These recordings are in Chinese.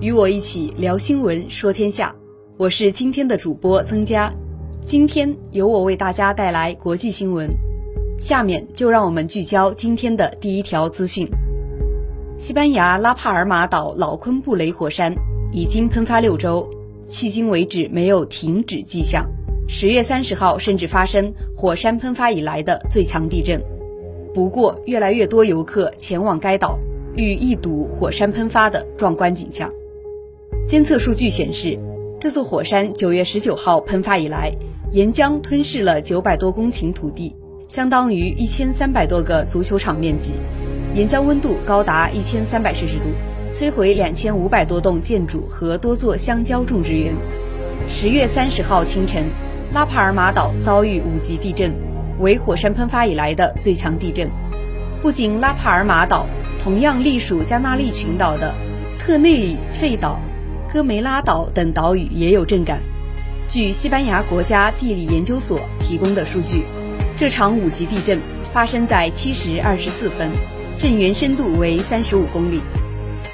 与我一起聊新闻，说天下。我是今天的主播曾佳，今天由我为大家带来国际新闻。下面就让我们聚焦今天的第一条资讯：西班牙拉帕尔马岛老昆布雷火山已经喷发六周，迄今为止没有停止迹象。十月三十号甚至发生火山喷发以来的最强地震。不过，越来越多游客前往该岛，欲一睹火山喷发的壮观景象。监测数据显示，这座火山九月十九号喷发以来，岩浆吞噬了九百多公顷土地，相当于一千三百多个足球场面积。岩浆温度高达一千三百摄氏度，摧毁两千五百多栋建筑和多座香蕉种植园。十月三十号清晨，拉帕尔马岛遭遇五级地震。为火山喷发以来的最强地震。不仅拉帕尔马岛，同样隶属加那利群岛的特内里费岛、戈梅拉岛等岛屿也有震感。据西班牙国家地理研究所提供的数据，这场五级地震发生在七时二十四分，震源深度为三十五公里。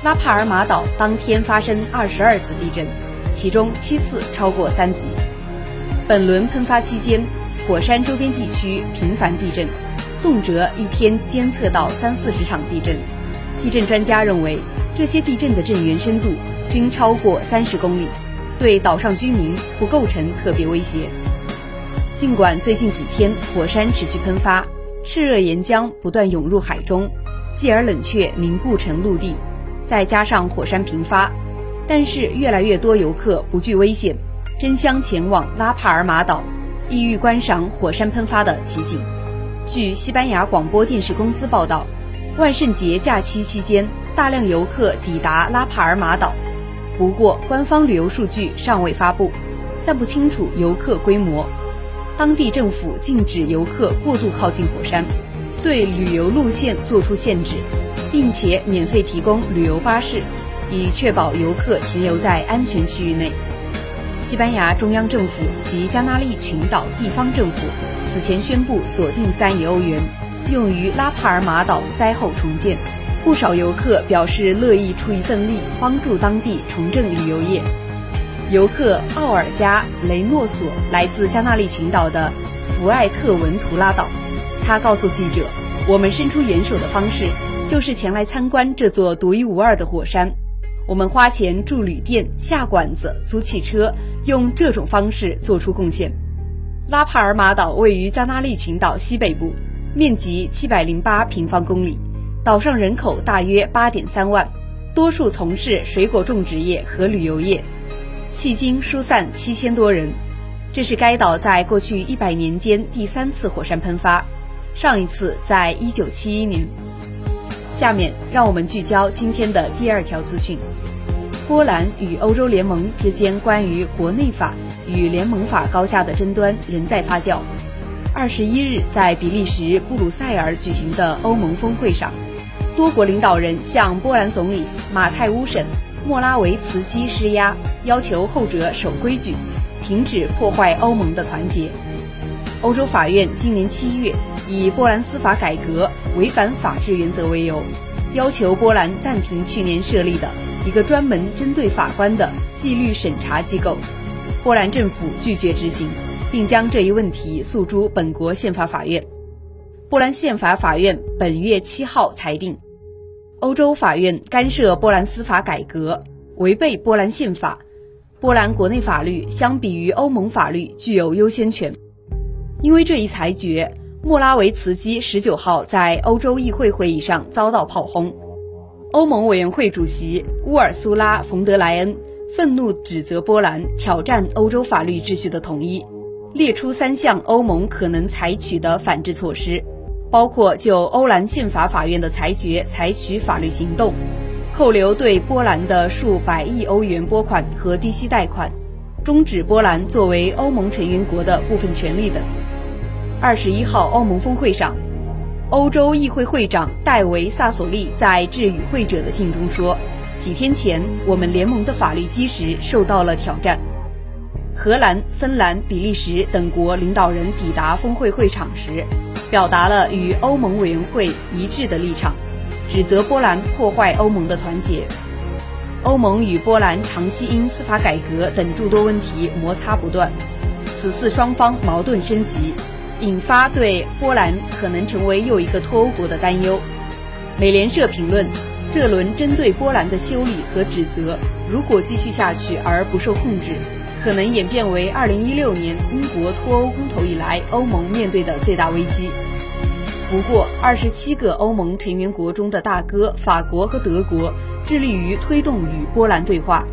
拉帕尔马岛当天发生二十二次地震，其中七次超过三级。本轮喷发期间。火山周边地区频繁地震，动辄一天监测到三四十场地震。地震专家认为，这些地震的震源深度均超过三十公里，对岛上居民不构成特别威胁。尽管最近几天火山持续喷发，炽热岩浆不断涌入海中，继而冷却凝固成陆地，再加上火山频发，但是越来越多游客不惧危险，争相前往拉帕尔马岛。意欲观赏火山喷发的奇景。据西班牙广播电视公司报道，万圣节假期期间，大量游客抵达拉帕尔马岛。不过，官方旅游数据尚未发布，暂不清楚游客规模。当地政府禁止游客过度靠近火山，对旅游路线作出限制，并且免费提供旅游巴士，以确保游客停留在安全区域内。西班牙中央政府及加那利群岛地方政府此前宣布锁定三亿欧元，用于拉帕尔马岛灾后重建。不少游客表示乐意出一份力，帮助当地重振旅游业。游客奥尔加雷诺索来自加那利群岛的福艾特文图拉岛，他告诉记者：“我们伸出援手的方式就是前来参观这座独一无二的火山。我们花钱住旅店、下馆子、租汽车。”用这种方式做出贡献。拉帕尔马岛位于加那利群岛西北部，面积七百零八平方公里，岛上人口大约八点三万，多数从事水果种植业和旅游业，迄今疏散七千多人。这是该岛在过去一百年间第三次火山喷发，上一次在一九七一年。下面让我们聚焦今天的第二条资讯。波兰与欧洲联盟之间关于国内法与联盟法高下的争端仍在发酵。二十一日，在比利时布鲁塞尔举行的欧盟峰会上，多国领导人向波兰总理马泰乌什莫拉维茨基施压，要求后者守规矩，停止破坏欧盟的团结。欧洲法院今年七月以波兰司法改革违反法治原则为由，要求波兰暂停去年设立的。一个专门针对法官的纪律审查机构，波兰政府拒绝执行，并将这一问题诉诸本国宪法法院。波兰宪法法院本月七号裁定，欧洲法院干涉波兰司法改革，违背波兰宪法。波兰国内法律相比于欧盟法律具有优先权。因为这一裁决，莫拉维茨基十九号在欧洲议会会议上遭到炮轰。欧盟委员会主席乌尔苏拉·冯德莱恩愤怒指责波兰挑战欧洲法律秩序的统一，列出三项欧盟可能采取的反制措施，包括就欧兰宪法法院的裁决采取法律行动，扣留对波兰的数百亿欧元拨款和低息贷款，终止波兰作为欧盟成员国的部分权利等。二十一号欧盟峰会上，欧洲议会会长戴维·萨索利在致与会者的信中说：“几天前，我们联盟的法律基石受到了挑战。”荷兰、芬兰、比利时等国领导人抵达峰会会场时，表达了与欧盟委员会一致的立场。指责波兰破坏欧盟的团结。欧盟与波兰长期因司法改革等诸多问题摩擦不断，此次双方矛盾升级，引发对波兰可能成为又一个脱欧国的担忧。美联社评论，这轮针对波兰的修理和指责，如果继续下去而不受控制，可能演变为2016年英国脱欧公投以来欧盟面对的最大危机。不过，二十七个欧盟成员国中的大哥法国和德国致力于推动与波兰对话。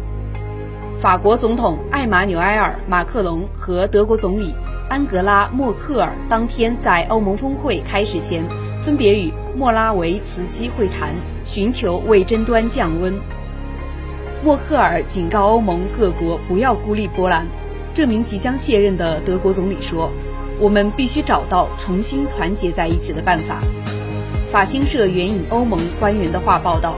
法国总统艾马纽埃尔·马克龙和德国总理安格拉·默克尔当天在欧盟峰会开始前，分别与莫拉维茨基会谈，寻求为争端降温。默克尔警告欧盟各国不要孤立波兰。这名即将卸任的德国总理说。我们必须找到重新团结在一起的办法。法新社援引欧盟官员的话报道，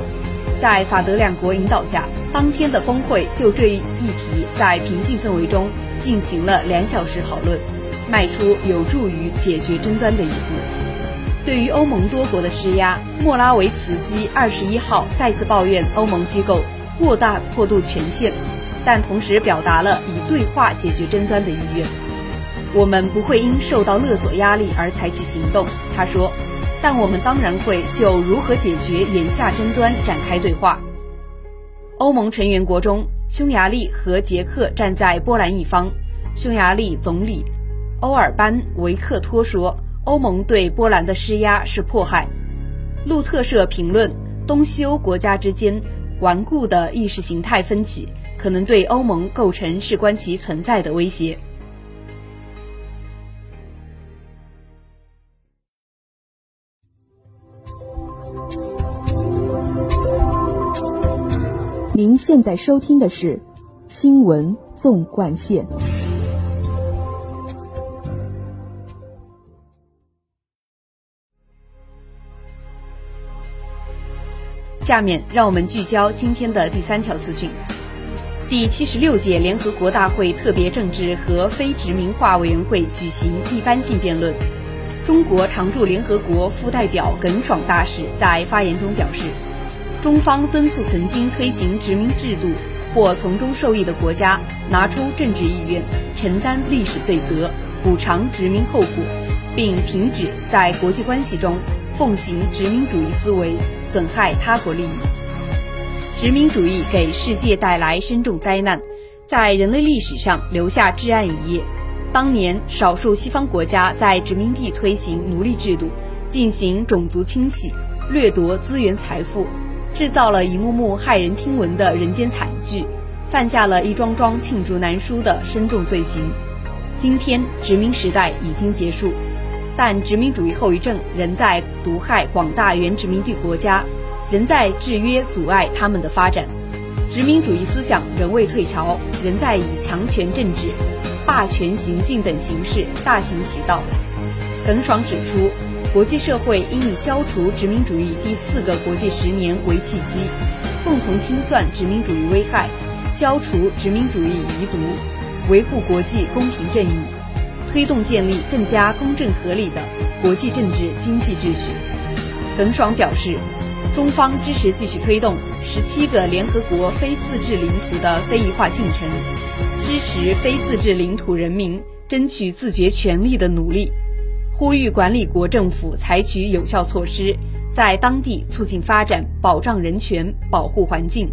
在法德两国引导下，当天的峰会就这一议题在平静氛围中进行了两小时讨论，迈出有助于解决争端的一步。对于欧盟多国的施压，莫拉维茨基二十一号再次抱怨欧盟机构过大过度权限，但同时表达了以对话解决争端的意愿。我们不会因受到勒索压力而采取行动，他说，但我们当然会就如何解决眼下争端展开对话。欧盟成员国中，匈牙利和捷克站在波兰一方。匈牙利总理欧尔班维克托说：“欧盟对波兰的施压是迫害。”路特社评论：东西欧国家之间顽固的意识形态分歧，可能对欧盟构成事关其存在的威胁。您现在收听的是《新闻纵贯线》。下面让我们聚焦今天的第三条资讯：第七十六届联合国大会特别政治和非殖民化委员会举行一般性辩论。中国常驻联合国副代表耿爽大使在发言中表示。中方敦促曾经推行殖民制度或从中受益的国家拿出政治意愿，承担历史罪责，补偿殖民后果，并停止在国际关系中奉行殖民主义思维，损害他国利益。殖民主义给世界带来深重灾难，在人类历史上留下至暗一页。当年，少数西方国家在殖民地推行奴隶制度，进行种族清洗，掠夺资源财富。制造了一幕幕骇人听闻的人间惨剧，犯下了一桩桩罄竹难书的深重罪行。今天殖民时代已经结束，但殖民主义后遗症仍在毒害广大原殖民地国家，仍在制约阻碍他们的发展。殖民主义思想仍未退潮，仍在以强权政治、霸权行径等形式大行其道。耿爽指出。国际社会应以消除殖民主义第四个国际十年为契机，共同清算殖民主义危害，消除殖民主义遗毒，维护国际公平正义，推动建立更加公正合理的国际政治经济秩序。耿爽表示，中方支持继续推动十七个联合国非自治领土的非遗化进程，支持非自治领土人民争取自觉权利的努力。呼吁管理国政府采取有效措施，在当地促进发展、保障人权、保护环境。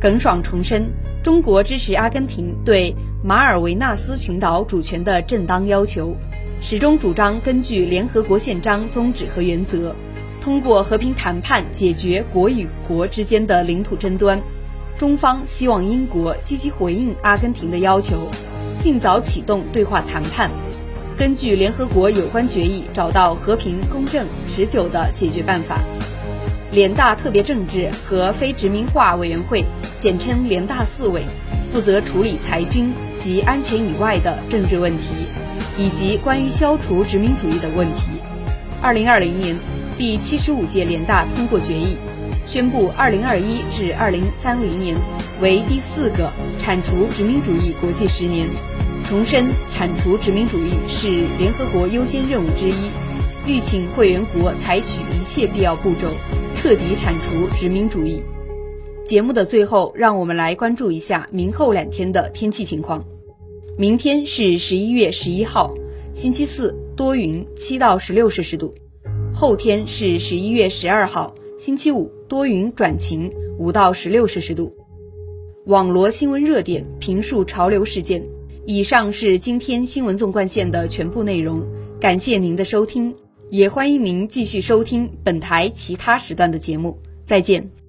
耿爽重申，中国支持阿根廷对马尔维纳斯群岛主权的正当要求，始终主张根据联合国宪章宗旨和原则，通过和平谈判解决国与国之间的领土争端。中方希望英国积极回应阿根廷的要求，尽早启动对话谈判。根据联合国有关决议，找到和平、公正、持久的解决办法。联大特别政治和非殖民化委员会，简称联大四委，负责处理裁军及安全以外的政治问题，以及关于消除殖民主义的问题。二零二零年，第七十五届联大通过决议，宣布二零二一至二零三零年为第四个铲除殖民主义国际十年，重申铲除殖民主义是联合国优先任务之一，吁请会员国采取一切必要步骤。彻底铲除殖民主义。节目的最后，让我们来关注一下明后两天的天气情况。明天是十一月十一号，星期四，多云，七到十六摄氏度。后天是十一月十二号，星期五，多云转晴，五到十六摄氏度。网罗新闻热点，评述潮流事件。以上是今天新闻纵贯线的全部内容，感谢您的收听。也欢迎您继续收听本台其他时段的节目，再见。